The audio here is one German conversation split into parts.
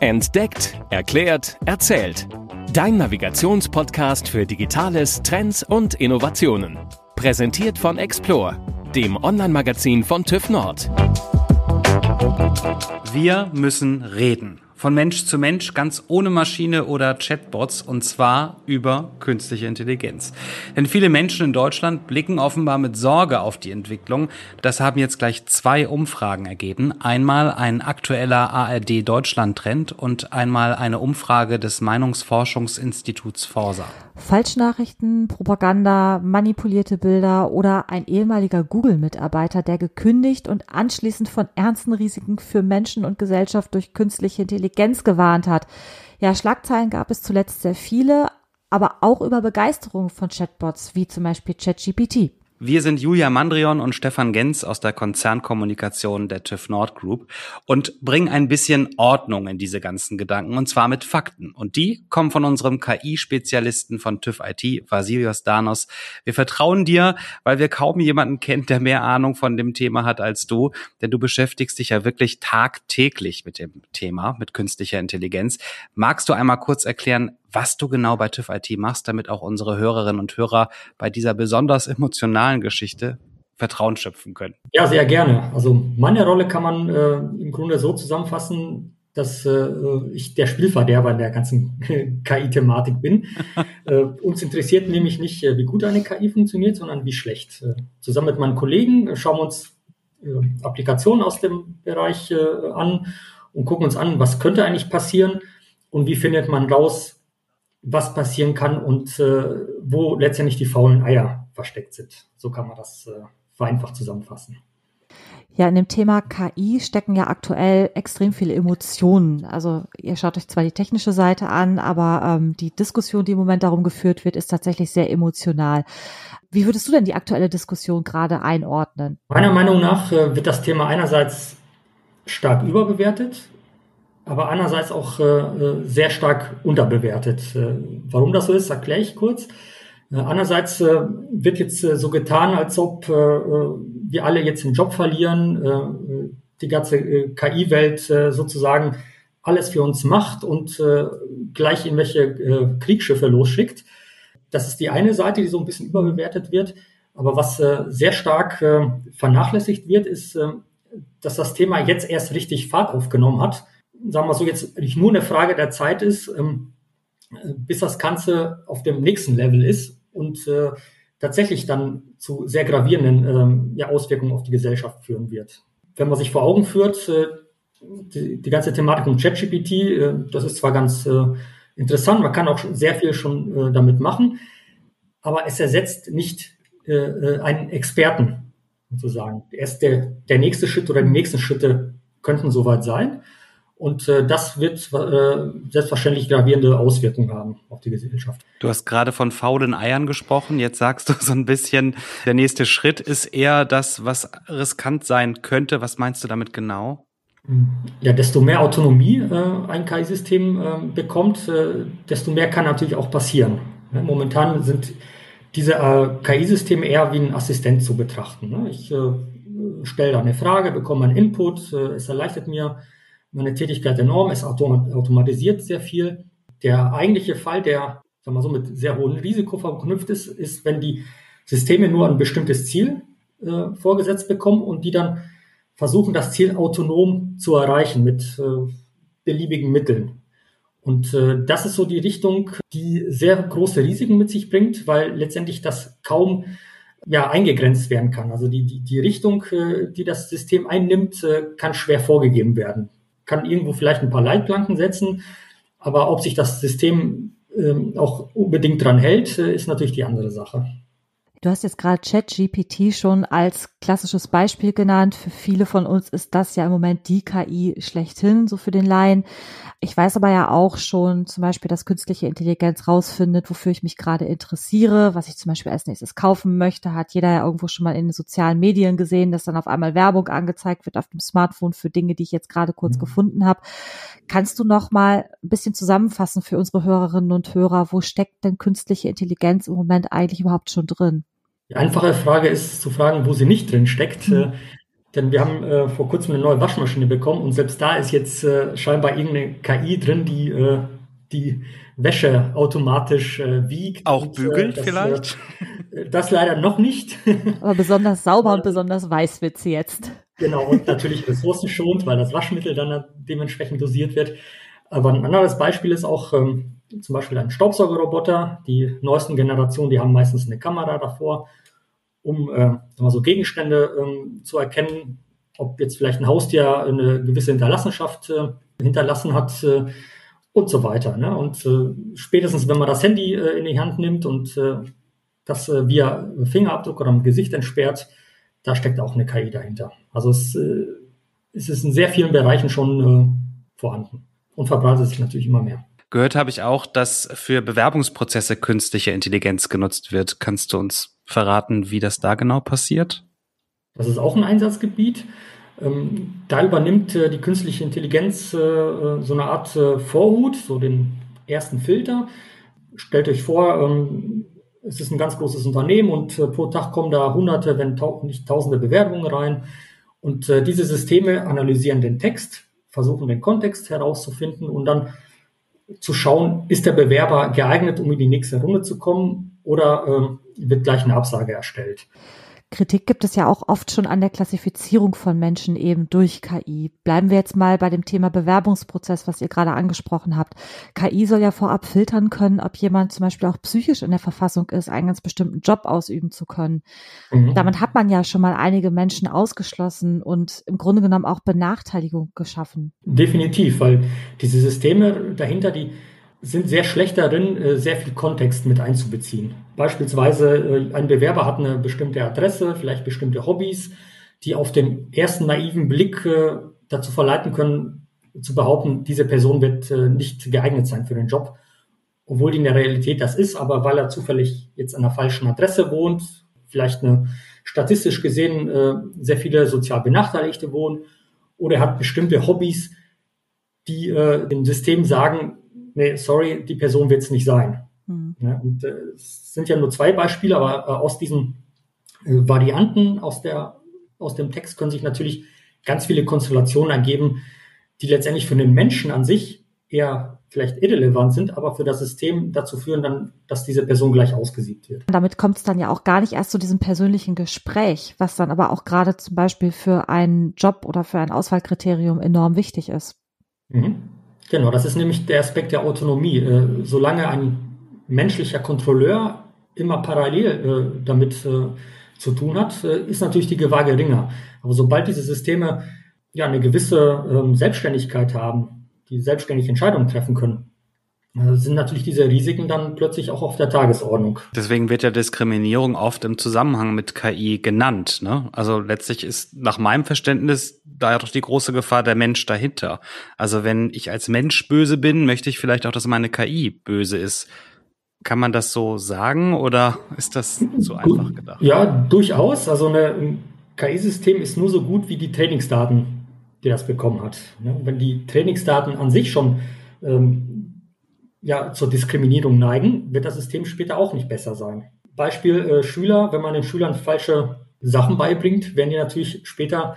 Entdeckt, erklärt, erzählt. Dein Navigationspodcast für Digitales, Trends und Innovationen. Präsentiert von Explore, dem Online-Magazin von TÜV Nord. Wir müssen reden von Mensch zu Mensch, ganz ohne Maschine oder Chatbots, und zwar über künstliche Intelligenz. Denn viele Menschen in Deutschland blicken offenbar mit Sorge auf die Entwicklung. Das haben jetzt gleich zwei Umfragen ergeben. Einmal ein aktueller ARD Deutschland-Trend und einmal eine Umfrage des Meinungsforschungsinstituts Forsa. Falschnachrichten, Propaganda, manipulierte Bilder oder ein ehemaliger Google-Mitarbeiter, der gekündigt und anschließend von ernsten Risiken für Menschen und Gesellschaft durch künstliche Intelligenz gewarnt hat. Ja, Schlagzeilen gab es zuletzt sehr viele, aber auch über Begeisterung von Chatbots wie zum Beispiel ChatGPT. Wir sind Julia Mandrion und Stefan Genz aus der Konzernkommunikation der TÜV Nord Group und bringen ein bisschen Ordnung in diese ganzen Gedanken und zwar mit Fakten. Und die kommen von unserem KI-Spezialisten von TÜV IT, Vasilios Danos. Wir vertrauen dir, weil wir kaum jemanden kennt, der mehr Ahnung von dem Thema hat als du, denn du beschäftigst dich ja wirklich tagtäglich mit dem Thema, mit künstlicher Intelligenz. Magst du einmal kurz erklären, was du genau bei TÜV IT machst, damit auch unsere Hörerinnen und Hörer bei dieser besonders emotionalen Geschichte Vertrauen schöpfen können. Ja, sehr gerne. Also meine Rolle kann man äh, im Grunde so zusammenfassen, dass äh, ich der Spielverderber in der ganzen KI-Thematik bin. äh, uns interessiert nämlich nicht, äh, wie gut eine KI funktioniert, sondern wie schlecht. Äh, zusammen mit meinen Kollegen schauen wir uns äh, Applikationen aus dem Bereich an und gucken uns an, was könnte eigentlich passieren und wie findet man raus, was passieren kann und äh, wo letztendlich die faulen Eier versteckt sind. So kann man das äh, vereinfacht zusammenfassen. Ja, in dem Thema KI stecken ja aktuell extrem viele Emotionen. Also ihr schaut euch zwar die technische Seite an, aber ähm, die Diskussion, die im Moment darum geführt wird, ist tatsächlich sehr emotional. Wie würdest du denn die aktuelle Diskussion gerade einordnen? Meiner Meinung nach äh, wird das Thema einerseits stark überbewertet aber andererseits auch äh, äh, sehr stark unterbewertet. Äh, warum das so ist, erkläre ich kurz. Äh, andererseits wird jetzt so getan, als ob wir alle jetzt den Job verlieren, die ganze KI-Welt sozusagen alles für uns macht und gleich irgendwelche Kriegsschiffe losschickt. Das ist die eine Seite, die so ein bisschen überbewertet wird. Aber was äh, sehr stark äh, vernachlässigt wird, ist, äh, dass das Thema jetzt erst richtig Fahrt aufgenommen hat sagen wir so, jetzt nicht nur eine Frage der Zeit ist, ähm, bis das Ganze auf dem nächsten Level ist und äh, tatsächlich dann zu sehr gravierenden ähm, ja, Auswirkungen auf die Gesellschaft führen wird. Wenn man sich vor Augen führt, äh, die, die ganze Thematik um ChatGPT, äh, das ist zwar ganz äh, interessant, man kann auch sehr viel schon äh, damit machen, aber es ersetzt nicht äh, einen Experten sozusagen. Erst der, der nächste Schritt oder die nächsten Schritte könnten soweit sein. Und äh, das wird äh, selbstverständlich gravierende Auswirkungen haben auf die Gesellschaft. Du hast gerade von faulen Eiern gesprochen. Jetzt sagst du so ein bisschen, der nächste Schritt ist eher das, was riskant sein könnte. Was meinst du damit genau? Ja, desto mehr Autonomie äh, ein KI-System äh, bekommt, äh, desto mehr kann natürlich auch passieren. Ja, momentan sind diese äh, KI-Systeme eher wie ein Assistent zu betrachten. Ne? Ich stelle da eine Frage, bekomme einen Input, es erleichtert mir meine Tätigkeit enorm, es automatisiert sehr viel. Der eigentliche Fall, der sagen wir so, mit sehr hohem Risiko verknüpft ist, ist, wenn die Systeme nur ein bestimmtes Ziel äh, vorgesetzt bekommen und die dann versuchen, das Ziel autonom zu erreichen mit äh, beliebigen Mitteln. Und äh, das ist so die Richtung, die sehr große Risiken mit sich bringt, weil letztendlich das kaum ja, eingegrenzt werden kann. Also die, die, die Richtung, äh, die das System einnimmt, äh, kann schwer vorgegeben werden kann irgendwo vielleicht ein paar Leitplanken setzen, aber ob sich das System ähm, auch unbedingt dran hält, äh, ist natürlich die andere Sache. Du hast jetzt gerade ChatGPT schon als klassisches Beispiel genannt. Für viele von uns ist das ja im Moment die KI schlechthin, so für den Laien. Ich weiß aber ja auch schon zum Beispiel, dass künstliche Intelligenz rausfindet, wofür ich mich gerade interessiere, was ich zum Beispiel als nächstes kaufen möchte. Hat jeder ja irgendwo schon mal in den sozialen Medien gesehen, dass dann auf einmal Werbung angezeigt wird auf dem Smartphone für Dinge, die ich jetzt gerade kurz mhm. gefunden habe. Kannst du noch mal ein bisschen zusammenfassen für unsere Hörerinnen und Hörer, wo steckt denn künstliche Intelligenz im Moment eigentlich überhaupt schon drin? Die einfache Frage ist zu fragen, wo sie nicht drin steckt. Mhm. Denn wir haben äh, vor kurzem eine neue Waschmaschine bekommen und selbst da ist jetzt äh, scheinbar irgendeine KI drin, die äh, die Wäsche automatisch äh, wiegt. Auch und, bügelt das, vielleicht? das leider noch nicht. Aber besonders sauber und besonders weiß wird sie jetzt. Genau, und natürlich ressourcenschonend, weil das Waschmittel dann dementsprechend dosiert wird. Aber ein anderes Beispiel ist auch ähm, zum Beispiel ein Staubsaugerroboter. Die neuesten Generationen, die haben meistens eine Kamera davor, um äh, so Gegenstände ähm, zu erkennen, ob jetzt vielleicht ein Haustier eine gewisse Hinterlassenschaft äh, hinterlassen hat äh, und so weiter. Ne? Und äh, spätestens, wenn man das Handy äh, in die Hand nimmt und äh, das äh, via Fingerabdruck oder im Gesicht entsperrt, da steckt auch eine KI dahinter. Also es, äh, es ist in sehr vielen Bereichen schon äh, vorhanden und verbreitet sich natürlich immer mehr. Gehört habe ich auch, dass für Bewerbungsprozesse künstliche Intelligenz genutzt wird. Kannst du uns verraten, wie das da genau passiert? Das ist auch ein Einsatzgebiet. Ähm, da übernimmt äh, die künstliche Intelligenz äh, äh, so eine Art Vorhut, so den ersten Filter. Stellt euch vor, ähm, es ist ein ganz großes Unternehmen und pro Tag kommen da hunderte, wenn nicht tausende Bewerbungen rein. Und diese Systeme analysieren den Text, versuchen den Kontext herauszufinden und dann zu schauen, ist der Bewerber geeignet, um in die nächste Runde zu kommen oder äh, wird gleich eine Absage erstellt. Kritik gibt es ja auch oft schon an der Klassifizierung von Menschen eben durch KI. Bleiben wir jetzt mal bei dem Thema Bewerbungsprozess, was ihr gerade angesprochen habt. KI soll ja vorab filtern können, ob jemand zum Beispiel auch psychisch in der Verfassung ist, einen ganz bestimmten Job ausüben zu können. Mhm. Damit hat man ja schon mal einige Menschen ausgeschlossen und im Grunde genommen auch Benachteiligung geschaffen. Definitiv, weil diese Systeme dahinter, die sind sehr schlecht darin, äh, sehr viel Kontext mit einzubeziehen. Beispielsweise äh, ein Bewerber hat eine bestimmte Adresse, vielleicht bestimmte Hobbys, die auf den ersten naiven Blick äh, dazu verleiten können, zu behaupten, diese Person wird nicht geeignet sein für den Job, obwohl die in der Realität das ist, aber weil er zufällig jetzt an der falschen Adresse wohnt, vielleicht eine statistisch gesehen sehr viele sozial Benachteiligte wohnen oder er hat bestimmte Hobbys, die dem System sagen, nee, sorry, die Person wird es nicht sein. Mhm. Ja, und äh, es sind ja nur zwei Beispiele, aber äh, aus diesen äh, Varianten aus, der, aus dem Text können sich natürlich ganz viele Konstellationen ergeben, die letztendlich für den Menschen an sich eher vielleicht irrelevant sind, aber für das System dazu führen dann, dass diese Person gleich ausgesiebt wird. Damit kommt es dann ja auch gar nicht erst zu diesem persönlichen Gespräch, was dann aber auch gerade zum Beispiel für einen Job oder für ein Auswahlkriterium enorm wichtig ist. Mhm. Genau, das ist nämlich der Aspekt der Autonomie. Äh, solange ein menschlicher Kontrolleur immer parallel äh, damit äh, zu tun hat, ist natürlich die Gewahr geringer. Aber sobald diese Systeme ja eine gewisse ähm, Selbstständigkeit haben, die selbstständig Entscheidungen treffen können, sind natürlich diese Risiken dann plötzlich auch auf der Tagesordnung. Deswegen wird ja Diskriminierung oft im Zusammenhang mit KI genannt. Ne? Also letztlich ist nach meinem Verständnis da doch die große Gefahr der Mensch dahinter. Also wenn ich als Mensch böse bin, möchte ich vielleicht auch, dass meine KI böse ist. Kann man das so sagen oder ist das zu einfach gedacht? Ja, durchaus. Also ein KI-System ist nur so gut wie die Trainingsdaten, die das bekommen hat. Ne? Wenn die Trainingsdaten an sich schon ähm, ja, zur Diskriminierung neigen, wird das System später auch nicht besser sein. Beispiel äh, Schüler, wenn man den Schülern falsche Sachen beibringt, werden die natürlich später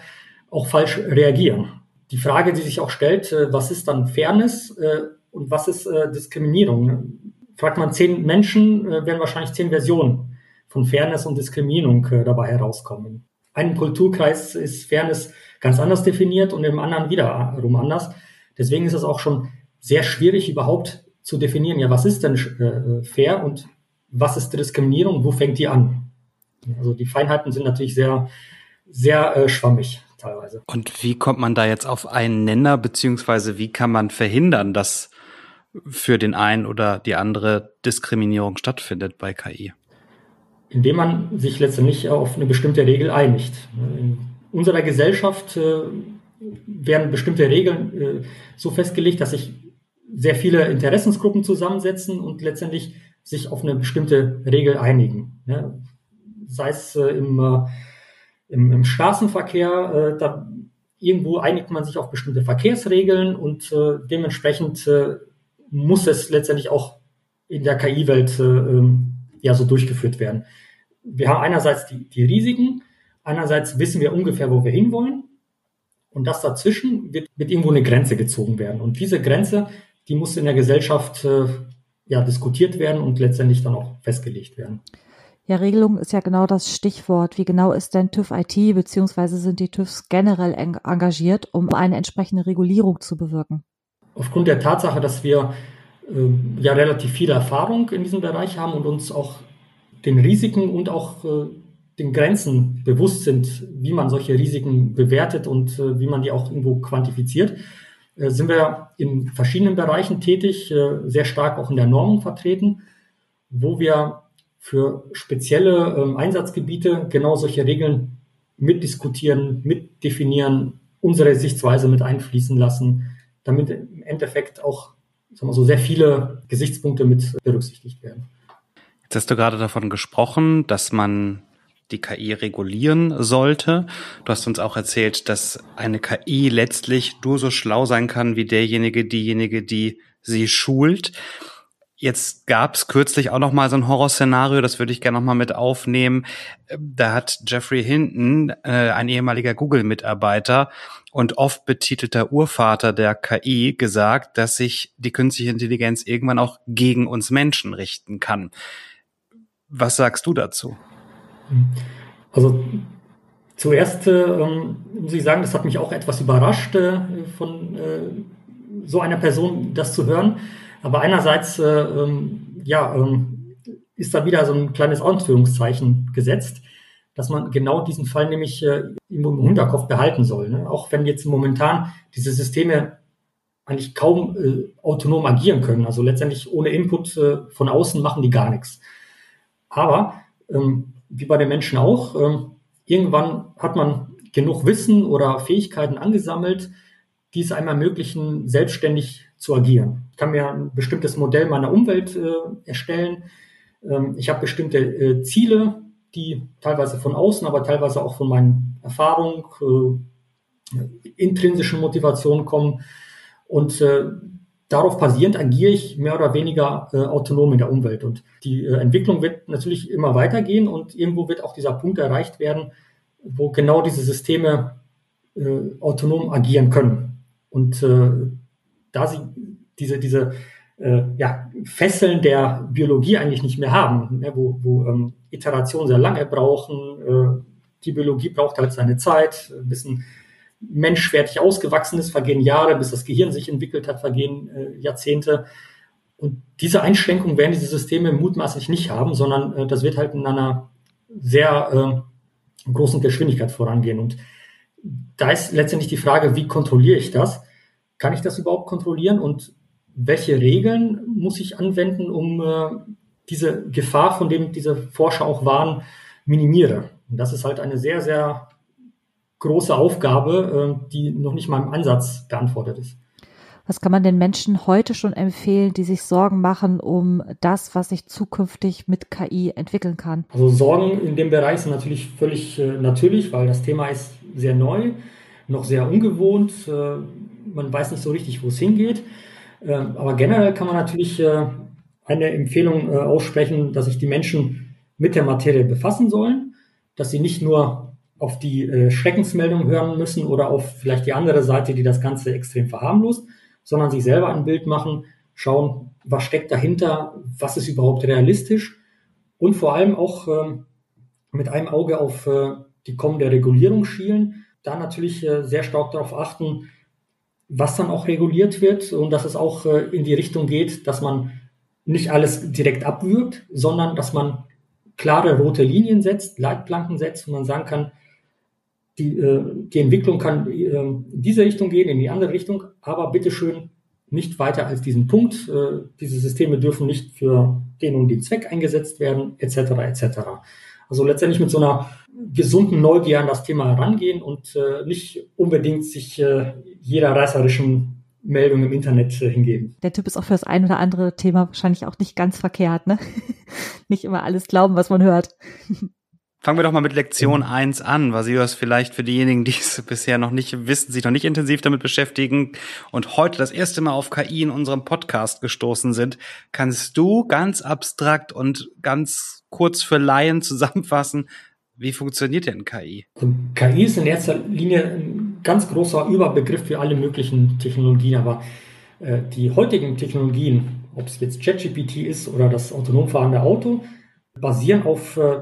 auch falsch reagieren. Die Frage, die sich auch stellt, äh, was ist dann Fairness äh, und was ist äh, Diskriminierung? Fragt man zehn Menschen, äh, werden wahrscheinlich zehn Versionen von Fairness und Diskriminierung äh, dabei herauskommen. Einem Kulturkreis ist Fairness ganz anders definiert und im anderen wiederum anders. Deswegen ist es auch schon sehr schwierig, überhaupt zu definieren, ja, was ist denn äh, fair und was ist Diskriminierung, wo fängt die an? Also die Feinheiten sind natürlich sehr, sehr äh, schwammig teilweise. Und wie kommt man da jetzt auf einen Nenner, beziehungsweise wie kann man verhindern, dass für den einen oder die andere Diskriminierung stattfindet bei KI? Indem man sich letztendlich auf eine bestimmte Regel einigt. In unserer Gesellschaft äh, werden bestimmte Regeln äh, so festgelegt, dass sich sehr viele Interessensgruppen zusammensetzen und letztendlich sich auf eine bestimmte Regel einigen. Ja, sei es äh, im, äh, im, im, Straßenverkehr, äh, da irgendwo einigt man sich auf bestimmte Verkehrsregeln und äh, dementsprechend äh, muss es letztendlich auch in der KI-Welt äh, ähm, ja so durchgeführt werden. Wir haben einerseits die, die Risiken einerseits wissen wir ungefähr, wo wir hinwollen und das dazwischen wird, wird irgendwo eine Grenze gezogen werden. Und diese Grenze, die muss in der Gesellschaft äh, ja diskutiert werden und letztendlich dann auch festgelegt werden. Ja, Regelung ist ja genau das Stichwort. Wie genau ist denn TÜV IT beziehungsweise sind die TÜVs generell engagiert, um eine entsprechende Regulierung zu bewirken? Aufgrund der Tatsache, dass wir äh, ja relativ viel Erfahrung in diesem Bereich haben und uns auch den Risiken und auch äh, den Grenzen bewusst sind, wie man solche Risiken bewertet und äh, wie man die auch irgendwo quantifiziert, sind wir in verschiedenen Bereichen tätig, äh, sehr stark auch in der Normung vertreten, wo wir für spezielle ähm, Einsatzgebiete genau solche Regeln mitdiskutieren, mitdefinieren, unsere Sichtweise mit einfließen lassen, damit im Endeffekt auch sagen wir so, sehr viele Gesichtspunkte mit berücksichtigt werden. Jetzt hast du gerade davon gesprochen, dass man die KI regulieren sollte. Du hast uns auch erzählt, dass eine KI letztlich nur so schlau sein kann wie derjenige, diejenige, die sie schult. Jetzt gab es kürzlich auch noch mal so ein Horrorszenario, das würde ich gerne noch mal mit aufnehmen. Da hat Jeffrey Hinton, äh, ein ehemaliger Google-Mitarbeiter und oft betitelter Urvater der KI, gesagt, dass sich die künstliche Intelligenz irgendwann auch gegen uns Menschen richten kann. Was sagst du dazu? Also zuerst äh, muss ich sagen, das hat mich auch etwas überrascht, äh, von äh, so einer Person das zu hören aber einerseits, äh, ähm, ja, ähm, ist da wieder so ein kleines Anführungszeichen gesetzt, dass man genau diesen Fall nämlich äh, im Hinterkopf behalten soll. Ne? Auch wenn jetzt momentan diese Systeme eigentlich kaum äh, autonom agieren können. Also letztendlich ohne Input von außen machen die gar nichts. Aber ähm, wie bei den Menschen auch, ähm, irgendwann hat man genug Wissen oder Fähigkeiten angesammelt, die es einem ermöglichen, selbstständig zu agieren. Ich kann mir ein bestimmtes Modell meiner Umwelt äh, erstellen. Ähm, ich habe bestimmte äh, Ziele, die teilweise von außen, aber teilweise auch von meinen Erfahrungen, äh, intrinsischen Motivationen kommen. Und äh, darauf basierend agiere ich mehr oder weniger äh, autonom in der Umwelt. Und die äh, Entwicklung wird natürlich immer weitergehen und irgendwo wird auch dieser Punkt erreicht werden, wo genau diese Systeme äh, autonom agieren können. Und äh, da sie diese, diese äh, ja, Fesseln der Biologie eigentlich nicht mehr haben, ne, wo, wo ähm, Iterationen sehr lange brauchen. Äh, die Biologie braucht halt seine Zeit, ein Mensch fertig ausgewachsen ist, vergehen Jahre, bis das Gehirn sich entwickelt hat, vergehen äh, Jahrzehnte. Und diese Einschränkungen werden diese Systeme mutmaßlich nicht haben, sondern äh, das wird halt in einer sehr äh, großen Geschwindigkeit vorangehen. Und da ist letztendlich die Frage, wie kontrolliere ich das? Kann ich das überhaupt kontrollieren? Und welche Regeln muss ich anwenden, um äh, diese Gefahr, von dem diese Forscher auch warnen, minimiere. Und das ist halt eine sehr, sehr große Aufgabe, äh, die noch nicht mal im Ansatz beantwortet ist. Was kann man den Menschen heute schon empfehlen, die sich Sorgen machen um das, was sich zukünftig mit KI entwickeln kann? Also Sorgen in dem Bereich sind natürlich völlig äh, natürlich, weil das Thema ist sehr neu, noch sehr ungewohnt. Äh, man weiß nicht so richtig, wo es hingeht. Ähm, aber generell kann man natürlich eine Empfehlung aussprechen, dass sich die Menschen mit der Materie befassen sollen, dass sie nicht nur auf die äh, Schreckensmeldung hören müssen oder auf vielleicht die andere Seite, die das Ganze extrem verharmlost, sondern sich selber ein Bild machen, schauen, was steckt dahinter, was ist überhaupt realistisch und vor allem auch ähm, mit einem Auge auf die kommende Regulierung schielen, da natürlich sehr stark darauf achten, was dann auch reguliert wird und dass es auch äh, in die Richtung geht, dass man nicht alles direkt abwürgt, sondern dass man klare rote Linien setzt, Leitplanken setzt, wo man sagen kann, die, äh, die Entwicklung kann äh, in diese Richtung gehen, in die andere Richtung, aber bitteschön nicht weiter als diesen Punkt. Äh, diese Systeme dürfen nicht für den und den Zweck eingesetzt werden, etc. etc. Also letztendlich mit so einer gesunden Neugier an das Thema herangehen und äh, nicht unbedingt sich äh, jeder reißerischen Meldung im Internet äh, hingeben. Der Tipp ist auch für das ein oder andere Thema wahrscheinlich auch nicht ganz verkehrt, ne? nicht immer alles glauben, was man hört. Fangen wir doch mal mit Lektion mhm. 1 an. Vasios, vielleicht für diejenigen, die es bisher noch nicht wissen, sich noch nicht intensiv damit beschäftigen und heute das erste Mal auf KI in unserem Podcast gestoßen sind, kannst du ganz abstrakt und ganz kurz für Laien zusammenfassen, Wie funktioniert denn KI? Also KI ist in erster Linie ein ganz großer Überbegriff für alle möglichen Technologien, aber äh, die heutigen Technologien, ob es jetzt ChatGPT ist oder das autonom fahrende Auto, basieren auf äh,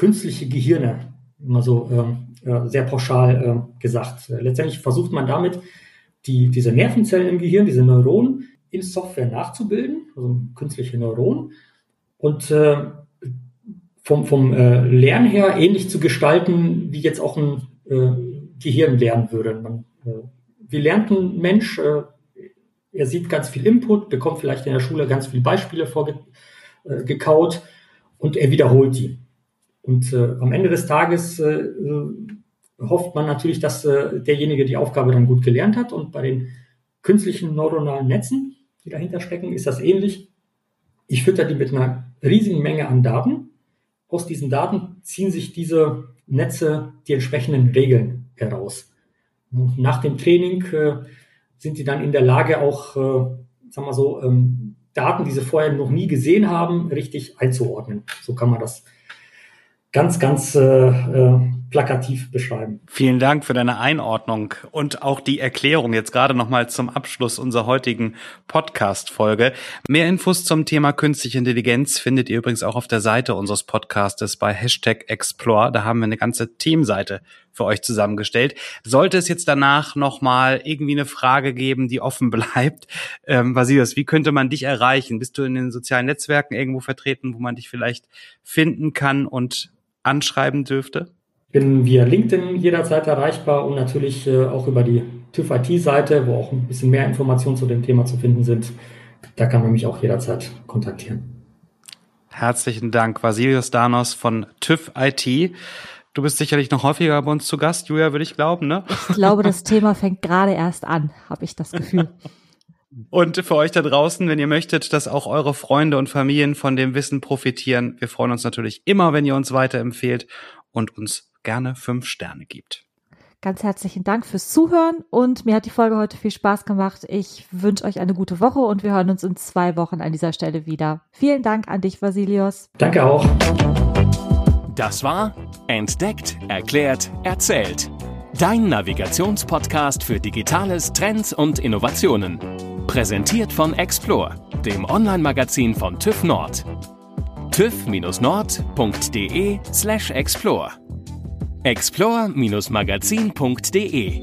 künstliche Gehirne, immer so ähm, äh, sehr pauschal äh, gesagt. Letztendlich versucht man damit, die, diese Nervenzellen im Gehirn, diese Neuronen, in Software nachzubilden, also künstliche Neuronen, und äh, vom, vom äh, Lernen her ähnlich zu gestalten, wie jetzt auch ein äh, Gehirn lernen würde. Man, äh, wie lernt ein Mensch? Er sieht ganz viel Input, bekommt vielleicht in der Schule ganz viele Beispiele vorgekaut und er wiederholt die. Und äh, am Ende des Tages äh, hofft man natürlich, dass äh, derjenige die Aufgabe dann gut gelernt hat. Und bei den künstlichen neuronalen Netzen, die dahinter stecken, ist das ähnlich. Ich fütter die mit einer riesigen Menge an Daten. Aus diesen Daten ziehen sich diese Netze die entsprechenden Regeln heraus. Und nach dem Training äh, sind sie dann in der Lage, auch, äh, sagen wir so, ähm, Daten, die sie vorher noch nie gesehen haben, richtig einzuordnen. So kann man das ganz, ganz äh, äh, plakativ beschreiben. Vielen Dank für deine Einordnung und auch die Erklärung jetzt gerade nochmal zum Abschluss unserer heutigen Podcast-Folge. Mehr Infos zum Thema künstliche Intelligenz findet ihr übrigens auch auf der Seite unseres Podcastes bei Hashtag Explore. Da haben wir eine ganze Teamseite für euch zusammengestellt. Sollte es jetzt danach nochmal irgendwie eine Frage geben, die offen bleibt, ähm, Vasilius, wie könnte man dich erreichen? Bist du in den sozialen Netzwerken irgendwo vertreten, wo man dich vielleicht finden kann und anschreiben dürfte? Bin via LinkedIn jederzeit erreichbar und natürlich äh, auch über die TÜV IT-Seite, wo auch ein bisschen mehr Informationen zu dem Thema zu finden sind. Da kann man mich auch jederzeit kontaktieren. Herzlichen Dank, Vasilius Danos von TÜV IT. Du bist sicherlich noch häufiger bei uns zu Gast, Julia, würde ich glauben, ne? Ich glaube, das Thema fängt gerade erst an, habe ich das Gefühl. Und für euch da draußen, wenn ihr möchtet, dass auch eure Freunde und Familien von dem Wissen profitieren, wir freuen uns natürlich immer, wenn ihr uns weiterempfehlt und uns gerne fünf Sterne gibt. Ganz herzlichen Dank fürs Zuhören und mir hat die Folge heute viel Spaß gemacht. Ich wünsche euch eine gute Woche und wir hören uns in zwei Wochen an dieser Stelle wieder. Vielen Dank an dich, Vasilios. Danke auch. Das war Entdeckt, Erklärt, Erzählt. Dein Navigationspodcast für Digitales, Trends und Innovationen. Präsentiert von Explore, dem Online-Magazin von TÜV Nord. tüv-nord.de slash explore explore-magazin.de